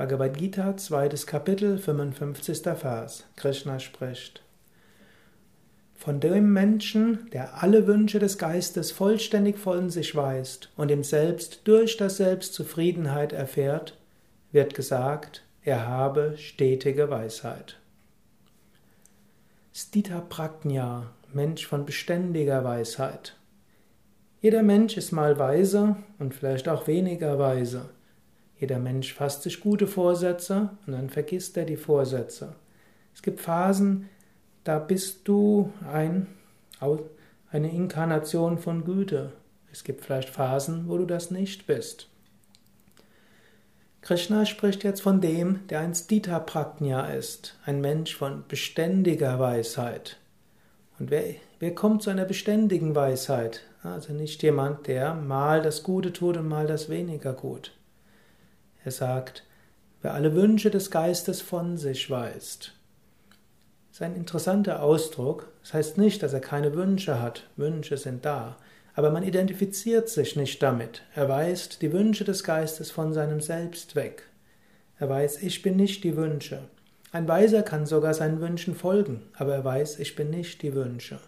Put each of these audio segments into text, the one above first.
Bhagavad Gita, zweites Kapitel, 55. Vers. Krishna spricht. Von dem Menschen, der alle Wünsche des Geistes vollständig von sich weist und im Selbst durch das Selbst Zufriedenheit erfährt, wird gesagt, er habe stetige Weisheit. Stita Prajna, Mensch von beständiger Weisheit. Jeder Mensch ist mal weise und vielleicht auch weniger weise. Jeder Mensch fasst sich gute Vorsätze und dann vergisst er die Vorsätze. Es gibt Phasen, da bist du ein, eine Inkarnation von Güte. Es gibt vielleicht Phasen, wo du das nicht bist. Krishna spricht jetzt von dem, der ein Stita Prajna ist, ein Mensch von beständiger Weisheit. Und wer, wer kommt zu einer beständigen Weisheit? Also nicht jemand, der mal das Gute tut und mal das weniger gut. Er sagt, wer alle Wünsche des Geistes von sich weist. Das ist ein interessanter Ausdruck. Das heißt nicht, dass er keine Wünsche hat. Wünsche sind da. Aber man identifiziert sich nicht damit. Er weist die Wünsche des Geistes von seinem Selbst weg. Er weiß, ich bin nicht die Wünsche. Ein Weiser kann sogar seinen Wünschen folgen, aber er weiß, ich bin nicht die Wünsche.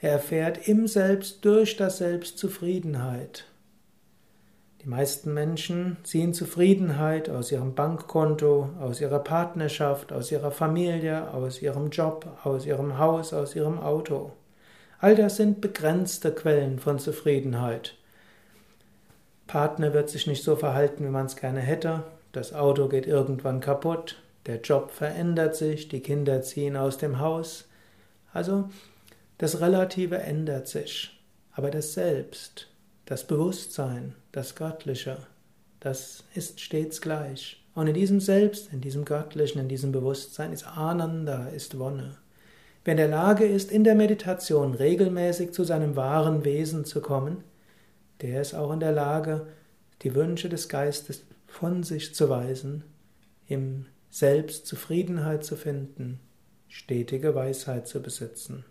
Er erfährt im Selbst durch das Selbst Zufriedenheit. Die meisten Menschen ziehen Zufriedenheit aus ihrem Bankkonto, aus ihrer Partnerschaft, aus ihrer Familie, aus ihrem Job, aus ihrem Haus, aus ihrem Auto. All das sind begrenzte Quellen von Zufriedenheit. Partner wird sich nicht so verhalten, wie man es gerne hätte. Das Auto geht irgendwann kaputt. Der Job verändert sich. Die Kinder ziehen aus dem Haus. Also das Relative ändert sich. Aber das Selbst, das Bewusstsein, das Göttliche, das ist stets gleich. Und in diesem Selbst, in diesem Göttlichen, in diesem Bewusstsein ist Ananda, ist Wonne. Wer in der Lage ist, in der Meditation regelmäßig zu seinem wahren Wesen zu kommen, der ist auch in der Lage, die Wünsche des Geistes von sich zu weisen, im Selbst Zufriedenheit zu finden, stetige Weisheit zu besitzen.